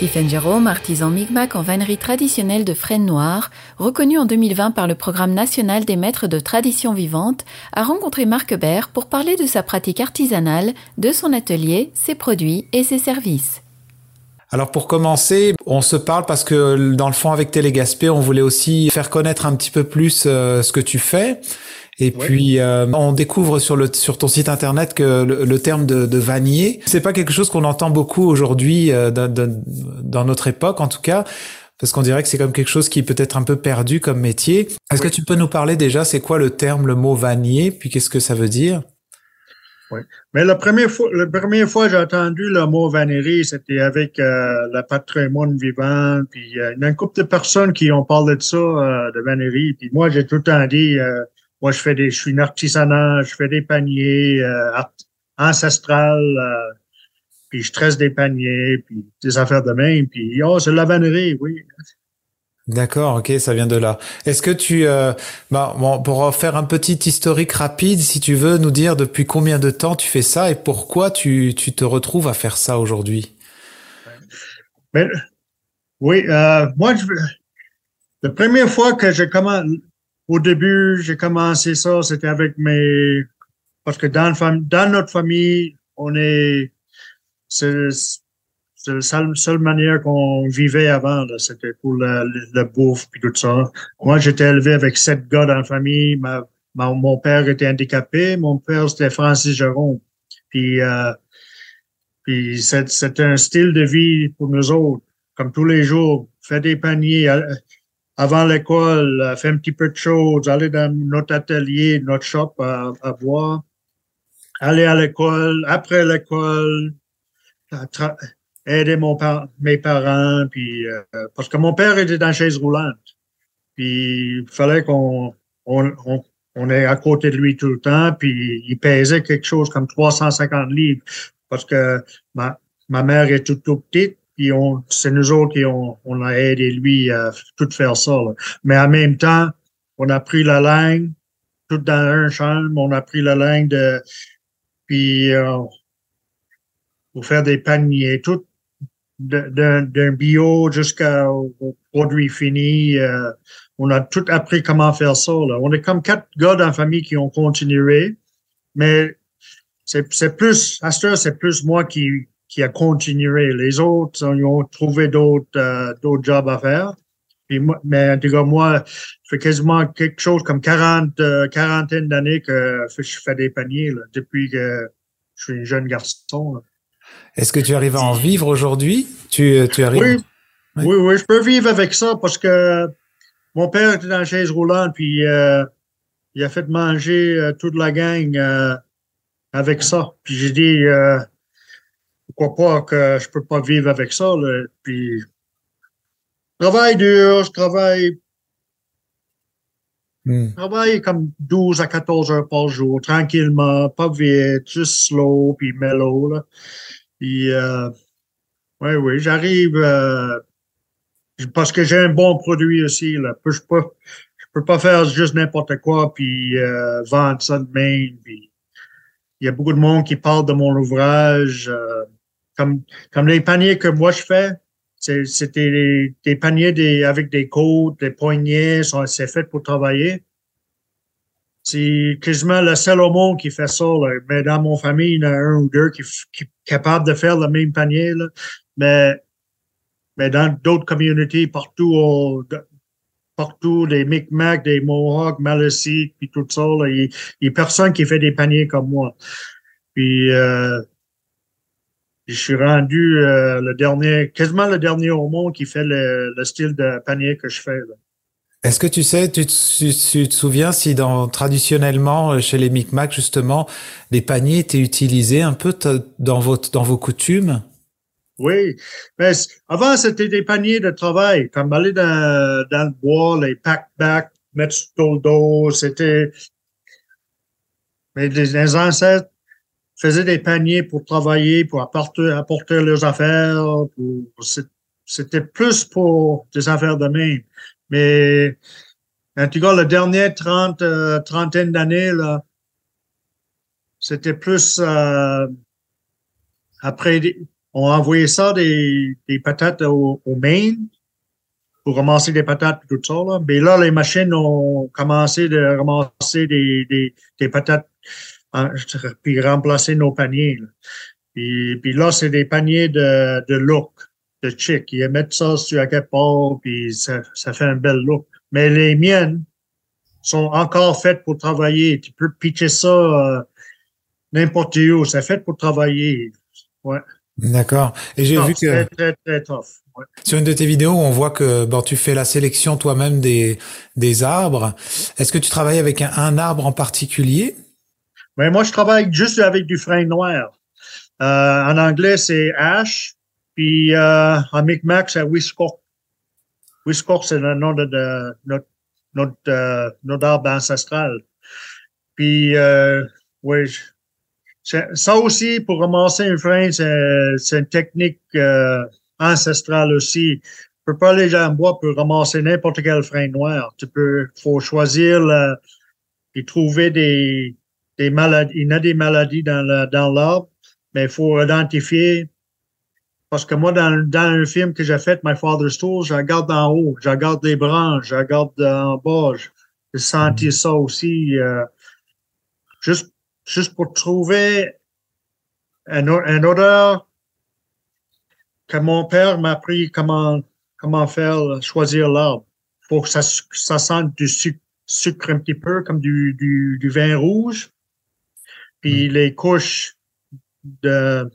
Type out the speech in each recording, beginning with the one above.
Stephen Jérôme, artisan Micmac en vannerie traditionnelle de Fresnes Noire, reconnu en 2020 par le Programme national des maîtres de tradition vivante, a rencontré Marc Bert pour parler de sa pratique artisanale, de son atelier, ses produits et ses services. Alors pour commencer, on se parle parce que dans le fond avec Télégaspé, on voulait aussi faire connaître un petit peu plus euh, ce que tu fais. Et puis euh, on découvre sur le sur ton site internet que le, terme de, de vannier, c'est pas quelque chose qu'on entend beaucoup aujourd'hui euh, dans, notre époque en tout cas. Parce qu'on dirait que c'est comme quelque chose qui peut être un peu perdu comme métier. Est-ce que tu peux nous parler déjà, c'est quoi le terme, le mot vannier, puis qu'est-ce que ça veut dire? Oui. Mais la première fois, la première fois j'ai entendu le mot vannerie, c'était avec euh, la patrimoine vivant. Puis il y a une couple de personnes qui ont parlé de ça, de vannerie. Puis moi, j'ai tout le temps dit, moi, je fais des, je suis une artisanat, je fais des paniers euh, ancestrales, euh, puis je tresse des paniers, puis des affaires de même, puis oh, c'est la vannerie, oui. D'accord, ok, ça vient de là. Est-ce que tu, euh, bah, bon, pour faire un petit historique rapide, si tu veux nous dire depuis combien de temps tu fais ça et pourquoi tu, tu te retrouves à faire ça aujourd'hui? Mais, Oui, euh, moi, je, la première fois que j'ai commencé, au début, j'ai commencé ça, c'était avec mes... Parce que dans, dans notre famille, on est... C'est la seule, manière qu'on vivait avant, c'était pour le, le, bouffe puis tout ça. Moi, j'étais élevé avec sept gars dans la famille. Ma, mon père était handicapé. Mon père, c'était Francis Jérôme. Puis, euh, puis c'était un style de vie pour nous autres, comme tous les jours. Faire des paniers, avant l'école, faire un petit peu de choses, aller dans notre atelier, notre shop à, boire, aller à l'école, après l'école, aider mon mes parents, puis euh, parce que mon père était dans chaise roulante, puis il fallait qu'on on, on, on est à côté de lui tout le temps, puis il pesait quelque chose comme 350 livres, parce que ma, ma mère est toute, toute petite, c'est nous autres qui on, on a aidé lui à tout faire ça. Mais en même temps, on a pris la langue, tout dans un chambre, on a pris la langue de, puis euh, pour faire des paniers, tout d'un bio jusqu'au produit fini. Euh, on a tout appris comment faire ça. On est comme quatre gars dans la famille qui ont continué, mais c'est plus, à ce c'est plus moi qui, qui a continué. Les autres, ils ont trouvé d'autres euh, d'autres jobs à faire. moi, mais en tout cas, moi, je fais quasiment quelque chose comme 40, euh, quarantaine d'années que je fais des paniers là, depuis que je suis un jeune garçon. Est-ce que tu arrives à en vivre aujourd'hui? Tu, euh, tu arrives? Oui. oui. oui, je peux vivre avec ça parce que mon père était dans la chaise roulante, puis euh, il a fait manger toute la gang avec ça. Puis j'ai dit, pourquoi pas que je peux pas vivre avec ça, là. Puis, je travaille dur, je travaille, hmm. travaille comme 12 à 14 heures par jour, tranquillement, pas vite, juste slow, puis mellow, là. Puis, euh, oui, oui, j'arrive, euh, parce que j'ai un bon produit aussi, là. Je peux, je peux pas faire juste n'importe quoi, puis euh, vendre ça de même, puis il y a beaucoup de monde qui parle de mon ouvrage. Euh, comme, les paniers que moi je fais, c'était des, paniers avec des côtes, des poignets, c'est fait pour travailler. C'est quasiment le seul au monde qui fait ça. Mais dans mon famille, il y en a un ou deux qui, qui capable de faire le même panier. Mais dans d'autres communautés, partout, partout, des Micmacs, des Mohawks, Malécites, puis tout ça, il n'y a personne qui fait des paniers comme moi. Puis euh, je suis rendu euh, le dernier, quasiment le dernier au monde qui fait le, style de panier que je fais. Est-ce que tu sais, tu te, souviens si dans traditionnellement euh, chez les Micmacs justement, les paniers étaient utilisés un peu dans votre dans vos coutumes? Oui, mais avant c'était des paniers de travail, comme aller dans, dans le bois, les pack-back, mettre sur le dos, c'était mais les ancêtres faisaient des paniers pour travailler, pour apporter, apporter leurs affaires. C'était plus pour des affaires de même. Mais en tout cas, la dernière trente, euh, trentaine d'années, là, c'était plus euh, après on envoyait ça des, des patates au, au Maine pour ramasser des patates et tout ça. Là. Mais là, les machines ont commencé de ramasser des, des, des patates puis remplacer nos paniers. Là. Puis, puis là, c'est des paniers de, de look, de chic. Ils mettent ça sur quelque part, puis ça, ça fait un bel look. Mais les miennes sont encore faites pour travailler. Tu peux pitcher ça euh, n'importe où. C'est fait pour travailler. Ouais. D'accord. Et j'ai vu que très, très, très tough. Ouais. sur une de tes vidéos, on voit que bon, tu fais la sélection toi-même des, des arbres. Est-ce que tu travailles avec un, un arbre en particulier? Mais moi, je travaille juste avec du frein noir. Euh, en anglais, c'est ash. Puis euh, en Micmac, c'est Wiscorp. Wiscorp, c'est le nom de, notre, notre, euh, notre arbre ancestral. Puis, euh, oui, ça aussi, pour ramasser un frein, c'est une technique euh, ancestrale aussi. Tu peux pas aller en bois pour ramasser n'importe quel frein noir. Tu peux, faut choisir et trouver des, des maladies. Il y a des maladies dans le, l'arbre, mais il faut identifier. Parce que moi, dans, dans un film que j'ai fait, My Father's Tools, je regarde en haut, je regarde les branches, je regarde en bas, j'ai senti ça aussi. Euh, juste juste pour trouver un, un odeur que mon père m'a appris comment, comment faire, choisir l'arbre. Pour que ça, ça sente du sucre, sucre un petit peu, comme du, du, du vin rouge. Puis mm. les couches de,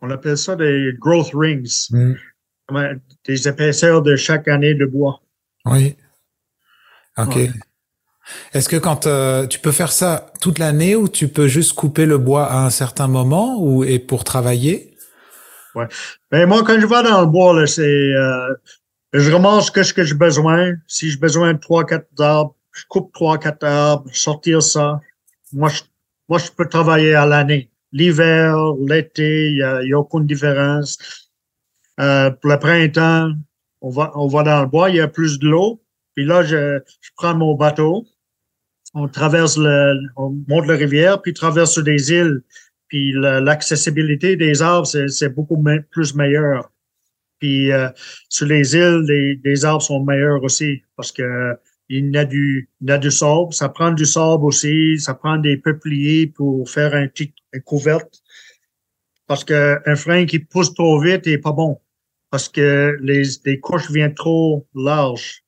on appelle ça des growth rings. Mm. Des épaisseurs de chaque année de bois. Oui. OK. Ouais. Est-ce que quand euh, tu peux faire ça toute l'année ou tu peux juste couper le bois à un certain moment ou et pour travailler? Ouais. Ben moi quand je vais dans le bois là, c'est euh, je ramasse que ce que j'ai besoin. Si j'ai besoin de trois quatre arbres, je coupe trois quatre arbres, sortir ça. Moi je moi je peux travailler à l'année. L'hiver, l'été, il y a, aucune différence. Euh, pour le printemps, on va on va dans le bois, il y a plus de l'eau. Puis là, je, je prends mon bateau, on traverse le, on monte la rivière, puis traverse des îles. Puis l'accessibilité des arbres, c'est beaucoup plus meilleur. Puis euh, sur les îles, les, les, arbres sont meilleurs aussi parce que il y a du, il y a du sable. Ça prend du sable aussi. Ça prend des peupliers pour faire un petit une couverte. Parce que un frein qui pousse trop vite est pas bon. Parce que les, les couches viennent trop larges.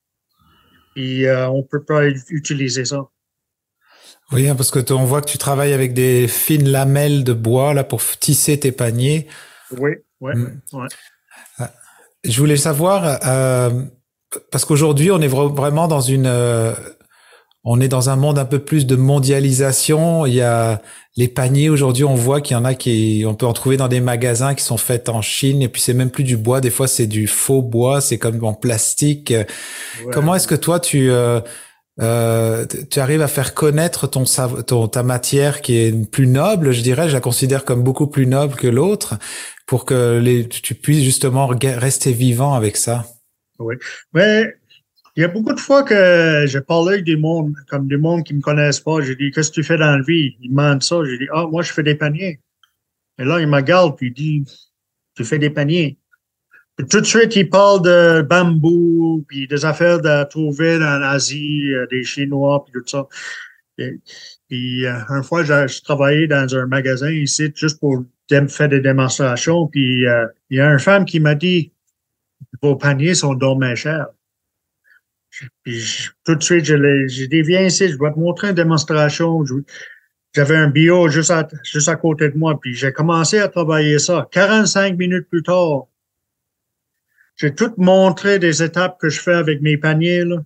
Et euh, on peut pas utiliser ça. Oui, hein, parce que on voit que tu travailles avec des fines lamelles de bois là pour tisser tes paniers. Oui, ouais, mm. ouais. Je voulais savoir euh, parce qu'aujourd'hui on est vraiment dans une, euh, on est dans un monde un peu plus de mondialisation. Il y a les paniers aujourd'hui, on voit qu'il y en a qui, on peut en trouver dans des magasins qui sont faits en Chine et puis c'est même plus du bois. Des fois c'est du faux bois, c'est comme en plastique. Ouais. Comment est-ce que toi tu euh, euh, tu arrives à faire connaître ton, ton, ta matière qui est plus noble, je dirais, je la considère comme beaucoup plus noble que l'autre, pour que les, tu puisses justement rester vivant avec ça? Oui, mais il y a beaucoup de fois que j'ai parlé avec des mondes, comme des mondes qui me connaissent pas. J'ai dit, qu'est-ce que tu fais dans la vie? Ils demandent ça. J'ai dit, ah, moi, je fais des paniers. Et là, il me regarde puis il dit, tu fais des paniers tout de suite, il parle de bambou, puis des affaires à trouver dans l'Asie, euh, des Chinois, puis tout ça. Et, puis, euh, une fois, j'ai travaillé dans un magasin ici, juste pour faire des démonstrations, puis euh, il y a une femme qui m'a dit, vos paniers sont dommage chers. Puis, tout de suite, j'ai dit, viens ici, je vais te montrer une démonstration. J'avais un bio juste à, juste à côté de moi, puis j'ai commencé à travailler ça. 45 minutes plus tard, j'ai tout montré des étapes que je fais avec mes paniers, là.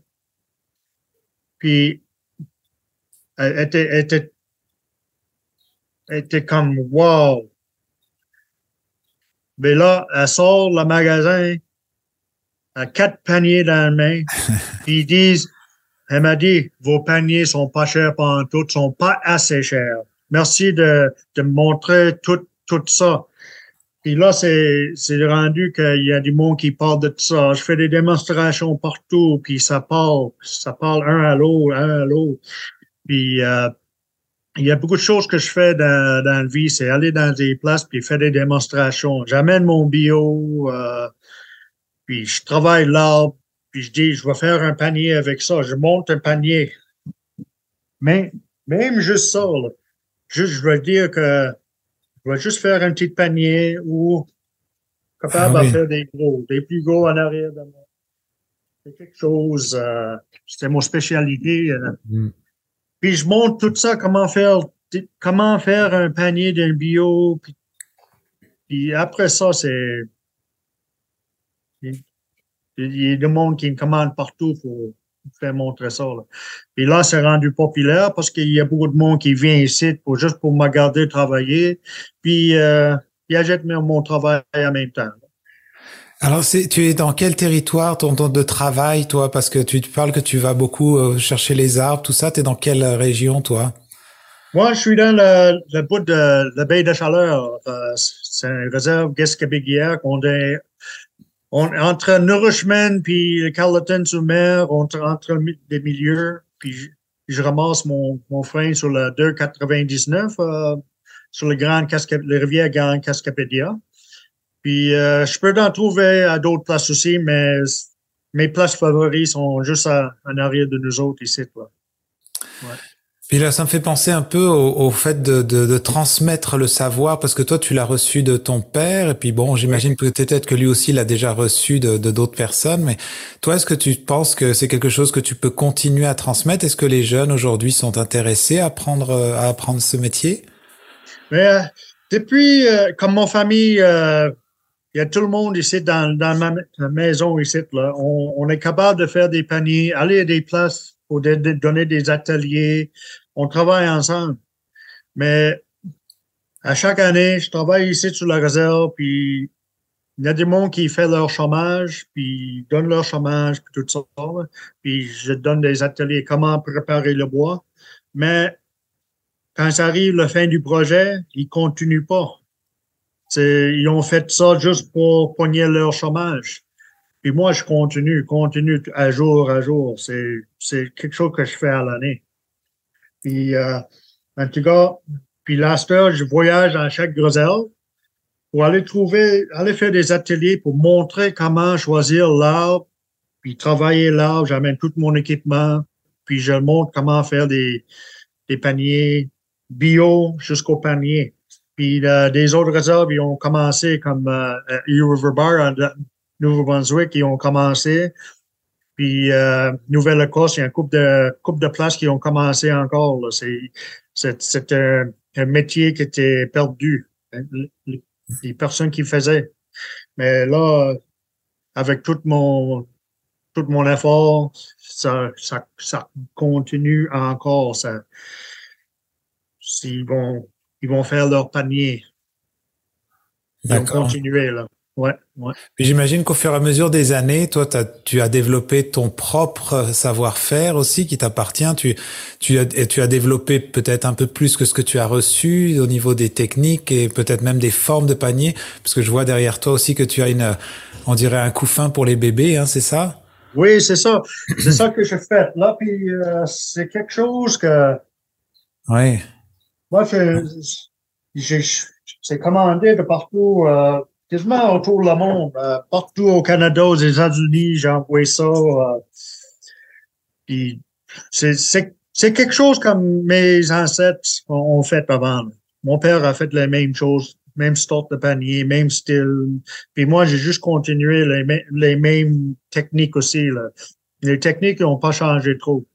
Puis, elle était, elle était, elle était comme, wow. Mais là, elle sort le magasin, à quatre paniers dans la main, puis ils disent, elle m'a dit, vos paniers sont pas chers pendant tout, sont pas assez chers. Merci de, de me montrer tout, tout ça. Puis là, c'est, c'est rendu qu'il y a du monde qui parle de tout ça. Je fais des démonstrations partout, puis ça parle, ça parle un à l'autre, un à l'autre. Puis euh, il y a beaucoup de choses que je fais dans, dans la vie, c'est aller dans des places puis faire des démonstrations. J'amène mon bio, euh, puis je travaille l'arbre, puis je dis, je vais faire un panier avec ça. Je monte un panier. Mais même juste ça, là, juste, je veux dire que je vais juste faire un petit panier ou capable Ah oui. de faire des gros, des plus gros en arrière de moi. C'est quelque chose, euh, c'était mon spécialité. euh. Mm. Puis je montre tout ça, comment faire, comment faire un panier d'un bio. Puis, puis après ça, c'est, il y a du monde qui me commande partout pour faire montrer ça. Là. Puis là, c'est rendu populaire parce qu'il y a beaucoup de monde qui vient ici pour juste pour me regarder travailler. Puis euh, ils achètent mon travail en même temps. Alors, c'est, tu es dans quel territoire ton temps de travail, toi? Parce que tu parles que tu vas beaucoup euh, chercher les arbres, tout ça. Tu es dans quelle région, toi? Moi, je suis dans le, le bout de la baie de Chaleur. Euh, c'est une réserve Guescabéguière qu'on est on, entre Nourishman puis Carleton-sur-Mer, entre, entre mi- des milieux, puis je, je ramasse mon, mon frein sur le 299 euh, sur le Grand Casca, la rivière Grand Cascapédia. Puis euh, je peux en trouver à d'autres places aussi, mais mes places favoris sont juste à- en arrière de nous autres ici. Là. Puis là, ça me fait penser un peu au, au fait de, de, de transmettre le savoir, parce que toi, tu l'as reçu de ton père, et puis bon, j'imagine peut-être que lui aussi l'a déjà reçu de de d'autres personnes, mais toi, est-ce que tu penses que c'est quelque chose que tu peux continuer à transmettre? Est-ce que les jeunes aujourd'hui sont intéressés à apprendre à apprendre ce métier? Mais euh, depuis, euh, comme mon famille, euh, il y a tout le monde ici dans, dans ma ma maison ici. Là. On, on est capable de faire des paniers, aller à des places pour de- de- donner des ateliers. On travaille ensemble. Mais à chaque année, je travaille ici sur la réserve, puis il y a des monde qui fait leur chômage, puis ils donnent leur chômage, puis tout ça. Puis je donne des ateliers, comment préparer le bois. Mais quand ça arrive la fin du projet, ils continuent pas. Ils ont fait ça juste pour pogner leur chômage. Puis moi, je continue, continue à jour à jour. C'est, c'est quelque chose que je fais à l'année. Puis, euh, en tout cas, puis heure, je voyage dans chaque réserve pour aller trouver, aller faire des ateliers pour montrer comment choisir l'arbre, puis travailler l'arbre. J'amène tout mon équipement, puis je montre comment faire des, des paniers bio jusqu'au panier. Puis euh, des autres réserves, ils ont commencé comme euh, euh, Eau River Bar Nouveau-Brunswick, ils ont commencé. Puis euh, Nouvelle-Écosse, il y a une couple de couple de places qui ont commencé encore. C'est c'est c'est un, un métier qui était perdu. hein, Les, les personnes qui faisaient. Mais là, avec tout mon tout mon effort, ça ça ça continue encore. Ça ils vont ils vont faire leur panier. Ils vont continuer là. Ouais, ouais. Puis j'imagine qu'au fur et à mesure des années, toi, t'as- tu as développé ton propre savoir-faire aussi qui t'appartient. Tu, tu, as, et tu as développé peut-être un peu plus que ce que tu as reçu au niveau des techniques et peut-être même des formes de panier. Parce que je vois derrière toi aussi que tu as une, on dirait un couffin pour les bébés, hein, c'est ça? Oui, c'est ça. C'est ça que je fais là. Puis euh, c'est quelque chose que Oui. moi, je, j'ai, c'est commandé de partout, euh, quasiment autour du monde, euh, partout au Canada, aux États-Unis, j'ai envoyé ça. euh, puis c'est, quelque chose comme mes ancêtres ont, fait avant. Mon père a fait la même chose, même sorte de panier, même style. Puis moi, j'ai juste continué les, les mêmes techniques aussi. Là. Les techniques n'ont pas changé trop.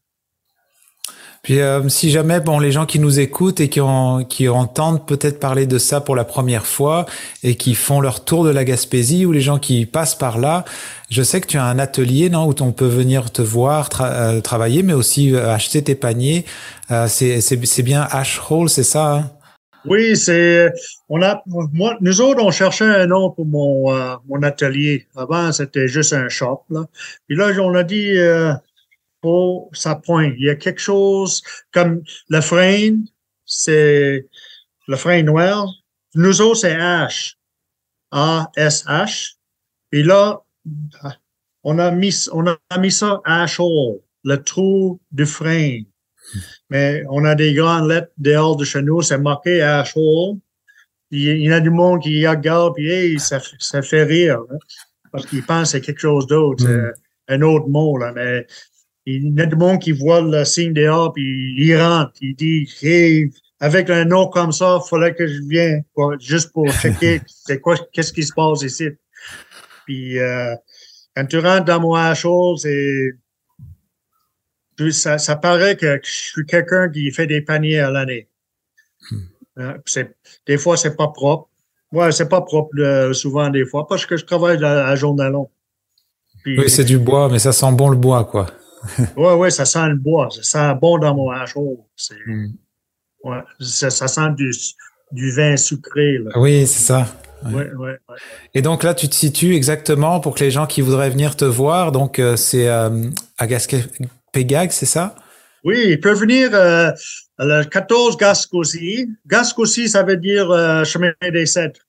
Puis euh, si jamais bon les gens qui nous écoutent et qui ont qui entendent peut-être parler de ça pour la première fois et qui font leur tour de la Gaspésie ou les gens qui passent par là, je sais que tu as un atelier non où on peut venir te voir euh, travailler mais aussi euh, acheter tes paniers. Euh, c'est bien Ash Hole, c'est ça hein? Oui, c'est on a moi nous autres on cherchait un nom pour mon euh, mon atelier. Avant c'était juste un shop là. Puis là on a dit oh ça pointe. Il y a quelque chose comme le frein, c'est le frein noir. Nous autres c'est H, A S H. Et là on a mis on a mis ça H le trou du frein. Mais on a des grandes lettres dehors de chez nous, c'est marqué chaud. Il y a du monde qui regarde, puis ça, ça fait rire, hein, parce qu'ils pensent que c'est quelque chose d'autre, mm. un autre mot, là, mais il y a du monde qui voit le signe dehors, puis il rentre, il dit, hey, avec un nom comme ça, il fallait que je vienne, juste pour checker c'est quoi, qu'est-ce qui se passe ici. Puis, euh, quand tu rentres dans mon HO, c'est, ça, ça paraît que je suis quelqu'un qui fait des paniers à l'année. Hmm. Euh, des fois, c'est pas propre. Ouais, c'est pas propre euh, souvent des fois parce que je travaille à, à journal long. oui, c'est du bois, mais ça sent bon le bois, quoi. Ouais, ouais, ça sent le bois. Ça sent bon dans mon HO. C'est, hmm. ouais, ça, ça, sent du, du vin sucré. Là. Oui, c'est ça. Ouais. Ouais, ouais, Et donc là, tu te situes exactement pour que les gens qui voudraient venir te voir. Donc, euh, c'est euh, à Gaspé-Pégag, c'est ça? Oui, ils peuvent venir euh, le 14 Gascosi. Gascosi, ça veut dire euh, chemin des cèdres.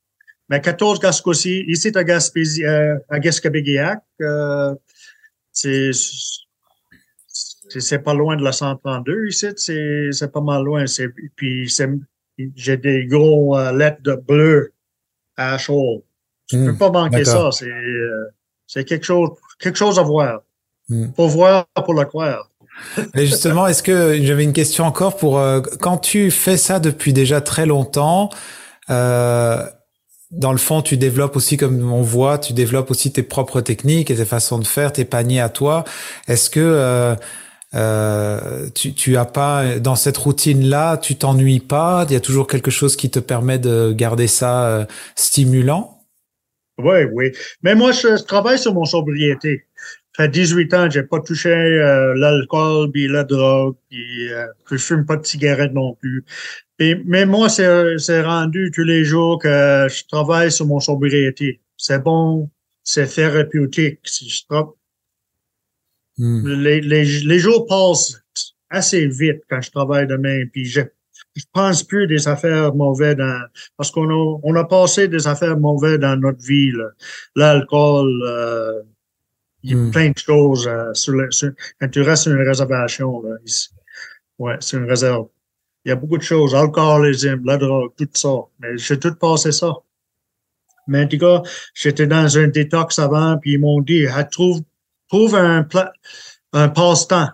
Mais 14 Gascosi, ici à Gaspésie, euh, à Gaspé-Pégac, euh, c'est c'est pas loin de la 132 ici, c'est pas mal loin. Puis j'ai des gros euh, lettres de bleu à chaud. Tu ne peux hmm. pas manquer ça. C'est euh, quelque chose quelque chose à voir. Mm. Faut voir pour le croire. Et justement, est-ce que j'avais une question encore pour euh, quand tu fais ça depuis déjà très longtemps, euh, dans le fond, tu développes aussi, comme on voit, tu développes aussi tes propres techniques et tes façons de faire, tes paniers à toi. Est-ce que euh, tu, tu as pas dans cette routine là, tu t'ennuies pas? Il y a toujours quelque chose qui te permet de garder ça euh, stimulant? Oui, oui. Mais moi, je travaille sur mon sobriété fait 18 ans, j'ai pas touché euh, l'alcool puis la drogue, puis je fume pas de cigarette non plus. Mais moi, c'est rendu tous les jours que je travaille sur mon sobriété. C'est bon, c'est thérapeutique. Je hmm. les, les, les, jours passent assez vite quand je travaille demain, puis je je pense plus des affaires mauvaises dans parce qu'on a on a passé des affaires mauvaises dans notre vie l'alcool euh, il y a hmm. plein de choses euh, sur, le, sur, quand tu restes sur une réservation. Là, ici. Ouais, c'est une réserve. Il y a beaucoup de choses, alcoolisme, la drogue, tout ça. Mais j'ai tout passé ça. Mais en tout cas, j'étais dans un détox avant, puis ils m'ont dit, ah, trouve, trouve un, un passe-temps.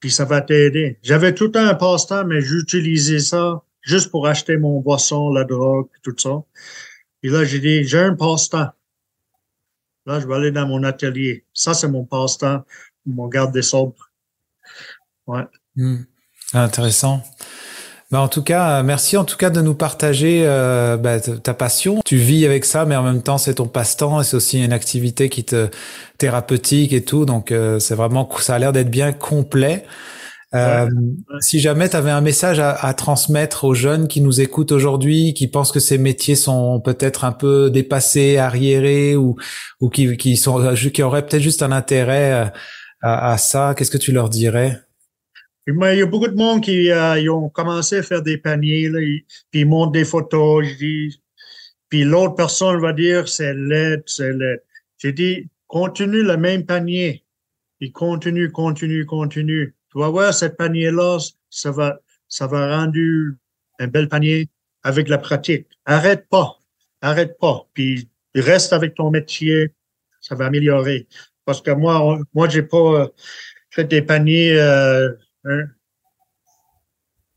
Puis ça va t'aider. J'avais tout un passe-temps, mais j'utilisais ça juste pour acheter mon boisson, la drogue, tout ça. Et là, j'ai dit, j'ai un passe-temps. Là, je vais aller dans mon atelier. Ça, c'est mon passe-temps, mon garde des sobres. Ouais. Hmm. Intéressant. Bah, en tout cas, merci en tout cas de nous partager euh, bah, ta passion. Tu vis avec ça, mais en même temps, c'est ton passe-temps et c'est aussi une activité qui te thérapeutique et tout. Donc, euh, c'est vraiment ça a l'air d'être bien complet. Euh, si jamais tu avais un message à, à, transmettre aux jeunes qui nous écoutent aujourd'hui, qui pensent que ces métiers sont peut-être un peu dépassés, arriérés ou, ou qui, qui, sont, qui auraient peut-être juste un intérêt euh, à, à ça, qu'est-ce que tu leur dirais? Il y a beaucoup de monde qui euh, ils ont commencé à faire des paniers, là, puis ils montrent des photos. Je dis, puis l'autre personne va dire c'est laid, c'est laid. J'ai dit continue le même panier. Il continue, continue, continue. Tu vas voir, cette panier-là, ça va, ça va rendre un bel panier avec la pratique. Arrête pas. Arrête pas. Puis reste avec ton métier. Ça va améliorer. Parce que moi, moi, j'ai pas euh, fait des paniers. Euh, hein?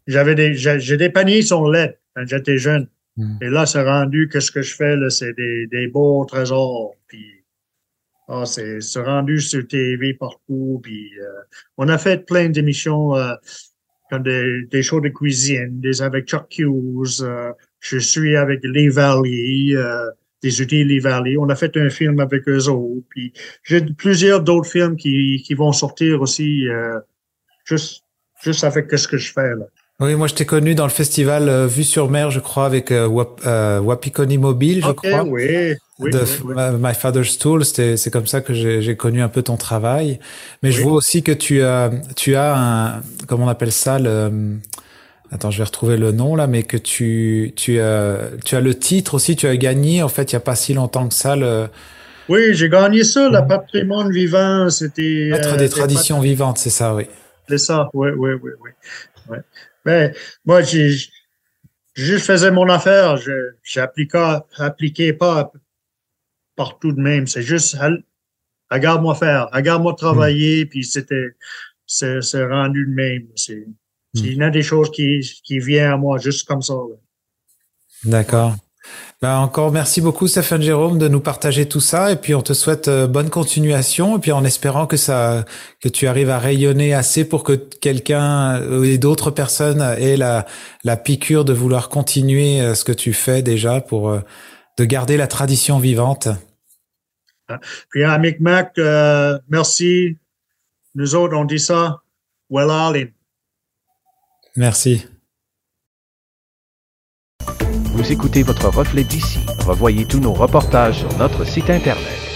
J'avais des, j'ai des paniers qui sont laids quand j'étais jeune. Hmm. Et là, c'est rendu que ce que je fais, là, c'est des, des beaux trésors. Puis ah, c'est rendu sur TV partout. Puis, euh, on a fait plein d'émissions euh, comme des, des, shows de cuisine, des avec Chuck Hughes. Euh, je suis avec Lee Valley, euh, des outils Lee Valley. On a fait un film avec eux autres. Puis j'ai plusieurs d'autres films qui, qui vont sortir aussi juste, juste avec ce que je fais là. Oui, moi je t'ai connu dans le festival euh, Vue sur mer, je crois, avec euh, Wap, euh, Wapikoni Mobile, je crois. Oui, oui, de My Father's Tool, c'est comme ça que j'ai connu un peu ton travail. Mais je vois aussi que tu as, tu as un, comment on appelle ça, le, attends, je vais retrouver le nom là, mais que tu, tu as, tu as le titre aussi, tu as gagné en fait il y a pas si longtemps que ça le. Oui, j'ai gagné ça, le patrimoine vivant, c'était. Maître des traditions vivantes, c'est ça, oui. C'est ça, oui, oui, oui, oui. Ouais. Mais moi, j'ai juste faisais mon affaire. Je n'appliquais pas partout de même. C'est juste, regarde-moi faire, regarde-moi travailler, puis c'était, c'est rendu de même. C'est y a des choses qui, qui viennent à moi juste comme ça. D'accord. Ben encore merci beaucoup Stéphane Jérôme de nous partager tout ça et puis on te souhaite euh, bonne continuation et puis en espérant que ça que tu arrives à rayonner assez pour que quelqu'un euh, et d'autres personnes aient la la piqûre de vouloir continuer euh, ce que tu fais déjà pour de garder la tradition vivante. Puis à Micmac, merci. Nous autres on dit ça. Well. Merci. Écoutez votre reflet d'ici. Revoyez tous nos reportages sur notre site Internet.